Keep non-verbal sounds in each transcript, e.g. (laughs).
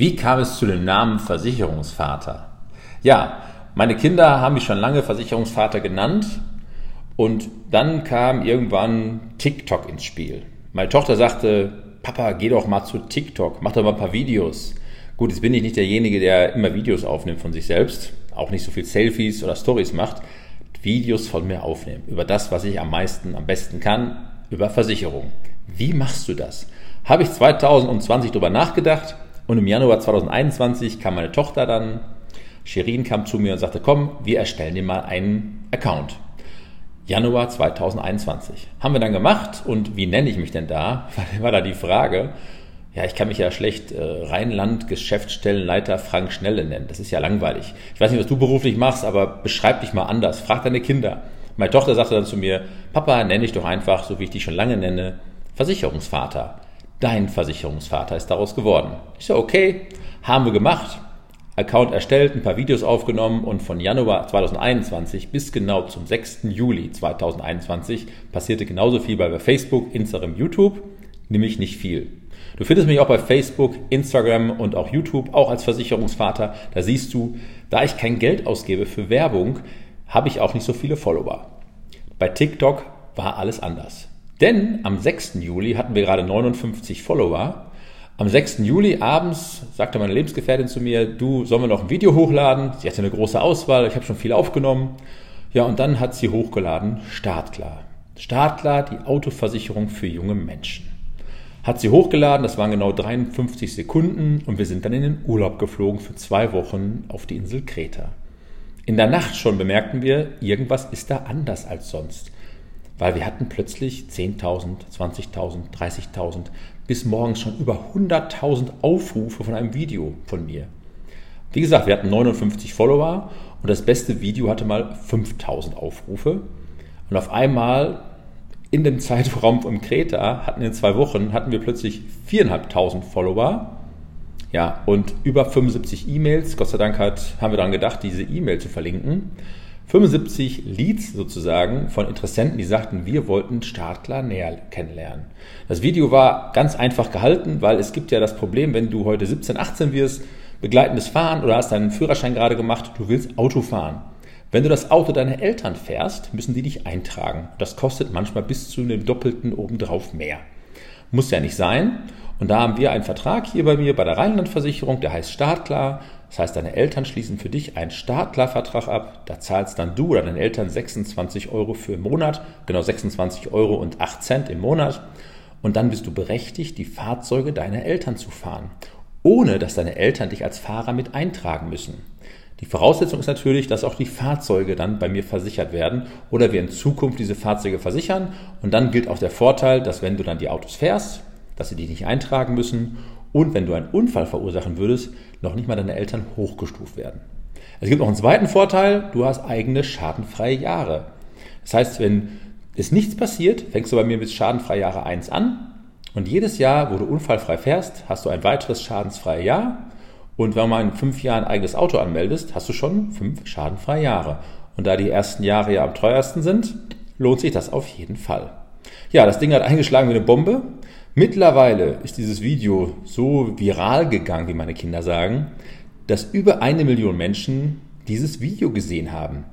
Wie kam es zu dem Namen Versicherungsvater? Ja, meine Kinder haben mich schon lange Versicherungsvater genannt und dann kam irgendwann TikTok ins Spiel. Meine Tochter sagte, Papa, geh doch mal zu TikTok, mach doch mal ein paar Videos. Gut, jetzt bin ich nicht derjenige, der immer Videos aufnimmt von sich selbst, auch nicht so viel Selfies oder Stories macht. Videos von mir aufnehmen über das, was ich am meisten, am besten kann, über Versicherung. Wie machst du das? Habe ich 2020 darüber nachgedacht und im Januar 2021 kam meine Tochter dann, Shirin kam zu mir und sagte, komm, wir erstellen dir mal einen Account. Januar 2021. Haben wir dann gemacht und wie nenne ich mich denn da? (laughs) War da die Frage. Ja, ich kann mich ja schlecht äh, Rheinland Geschäftsstellenleiter Frank Schnelle nennen. Das ist ja langweilig. Ich weiß nicht, was du beruflich machst, aber beschreib dich mal anders. Frag deine Kinder. Meine Tochter sagte dann zu mir, Papa, nenne ich doch einfach, so wie ich dich schon lange nenne, Versicherungsvater. Dein Versicherungsvater ist daraus geworden. Ich so, okay, haben wir gemacht. Account erstellt, ein paar Videos aufgenommen und von Januar 2021 bis genau zum 6. Juli 2021 passierte genauso viel bei Facebook, Instagram, YouTube, nämlich nicht viel. Du findest mich auch bei Facebook, Instagram und auch YouTube, auch als Versicherungsvater. Da siehst du, da ich kein Geld ausgebe für Werbung, habe ich auch nicht so viele Follower. Bei TikTok war alles anders. Denn am 6. Juli hatten wir gerade 59 Follower. Am 6. Juli abends sagte meine Lebensgefährtin zu mir, du, sollen wir noch ein Video hochladen? Sie hatte eine große Auswahl, ich habe schon viel aufgenommen. Ja, und dann hat sie hochgeladen, Startklar. Startklar, die Autoversicherung für junge Menschen. Hat sie hochgeladen, das waren genau 53 Sekunden und wir sind dann in den Urlaub geflogen für zwei Wochen auf die Insel Kreta. In der Nacht schon bemerkten wir, irgendwas ist da anders als sonst weil wir hatten plötzlich 10.000, 20.000, 30.000 bis morgens schon über 100.000 Aufrufe von einem Video von mir. Wie gesagt, wir hatten 59 Follower und das beste Video hatte mal 5000 Aufrufe. Und auf einmal in dem (laughs) Zeitraum von Kreta hatten in zwei Wochen hatten wir plötzlich 4.500 Follower. Ja, und über 75 E-Mails. Gott sei Dank hat, haben wir daran gedacht, diese E-Mail zu verlinken. 75 Leads sozusagen von Interessenten, die sagten, wir wollten Startklar näher kennenlernen. Das Video war ganz einfach gehalten, weil es gibt ja das Problem, wenn du heute 17, 18 wirst, begleitendes Fahren oder hast deinen Führerschein gerade gemacht, du willst Auto fahren. Wenn du das Auto deiner Eltern fährst, müssen die dich eintragen. Das kostet manchmal bis zu einem Doppelten obendrauf mehr. Muss ja nicht sein. Und da haben wir einen Vertrag hier bei mir bei der Rheinlandversicherung, der heißt Startklar. Das heißt, deine Eltern schließen für dich einen Startklarvertrag ab. Da zahlst dann du oder deine Eltern 26 Euro für im Monat, genau 26 Euro und 8 Cent im Monat. Und dann bist du berechtigt, die Fahrzeuge deiner Eltern zu fahren, ohne dass deine Eltern dich als Fahrer mit eintragen müssen. Die Voraussetzung ist natürlich, dass auch die Fahrzeuge dann bei mir versichert werden oder wir in Zukunft diese Fahrzeuge versichern. Und dann gilt auch der Vorteil, dass wenn du dann die Autos fährst, dass sie dich nicht eintragen müssen und wenn du einen Unfall verursachen würdest, noch nicht mal deine Eltern hochgestuft werden. Es gibt noch einen zweiten Vorteil, du hast eigene schadenfreie Jahre. Das heißt, wenn es nichts passiert, fängst du bei mir mit schadenfreie Jahre 1 an und jedes Jahr, wo du unfallfrei fährst, hast du ein weiteres schadensfreie Jahr und wenn man in fünf Jahren ein eigenes Auto anmeldest, hast du schon fünf schadenfreie Jahre. Und da die ersten Jahre ja am teuersten sind, lohnt sich das auf jeden Fall. Ja, das Ding hat eingeschlagen wie eine Bombe. Mittlerweile ist dieses Video so viral gegangen, wie meine Kinder sagen, dass über eine Million Menschen dieses Video gesehen haben.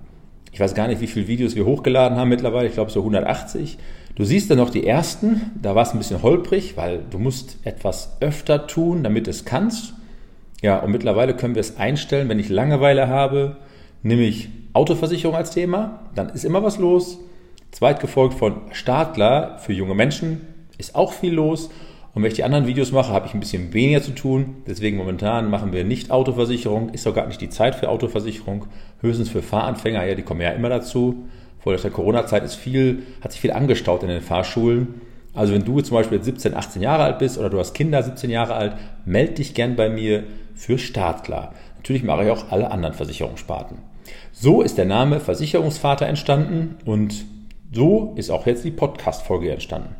Ich weiß gar nicht, wie viele Videos wir hochgeladen haben mittlerweile. Ich glaube so 180. Du siehst dann noch die ersten. Da war es ein bisschen holprig, weil du musst etwas öfter tun, damit es kannst. Ja, und mittlerweile können wir es einstellen, wenn ich Langeweile habe, nämlich Autoversicherung als Thema. Dann ist immer was los. Zweitgefolgt von Startler für junge Menschen ist auch viel los. Und wenn ich die anderen Videos mache, habe ich ein bisschen weniger zu tun. Deswegen momentan machen wir nicht Autoversicherung. Ist doch gar nicht die Zeit für Autoversicherung. Höchstens für Fahranfänger. Ja, die kommen ja immer dazu. Vor der Corona-Zeit ist viel, hat sich viel angestaut in den Fahrschulen. Also wenn du zum Beispiel 17, 18 Jahre alt bist oder du hast Kinder 17 Jahre alt, melde dich gern bei mir für Startklar. Natürlich mache ich auch alle anderen Versicherungssparten. So ist der Name Versicherungsvater entstanden und so ist auch jetzt die Podcast-Folge entstanden.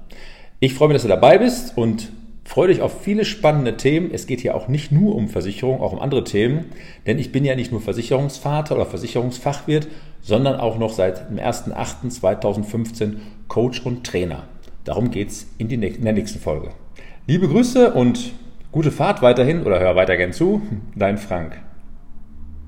Ich freue mich, dass du dabei bist und freue dich auf viele spannende Themen. Es geht hier auch nicht nur um Versicherung, auch um andere Themen, denn ich bin ja nicht nur Versicherungsvater oder Versicherungsfachwirt, sondern auch noch seit dem 1.8.2015 Coach und Trainer. Darum geht es in, in der nächsten Folge. Liebe Grüße und Gute Fahrt weiterhin oder hör weiter gern zu. (laughs) Dein Frank.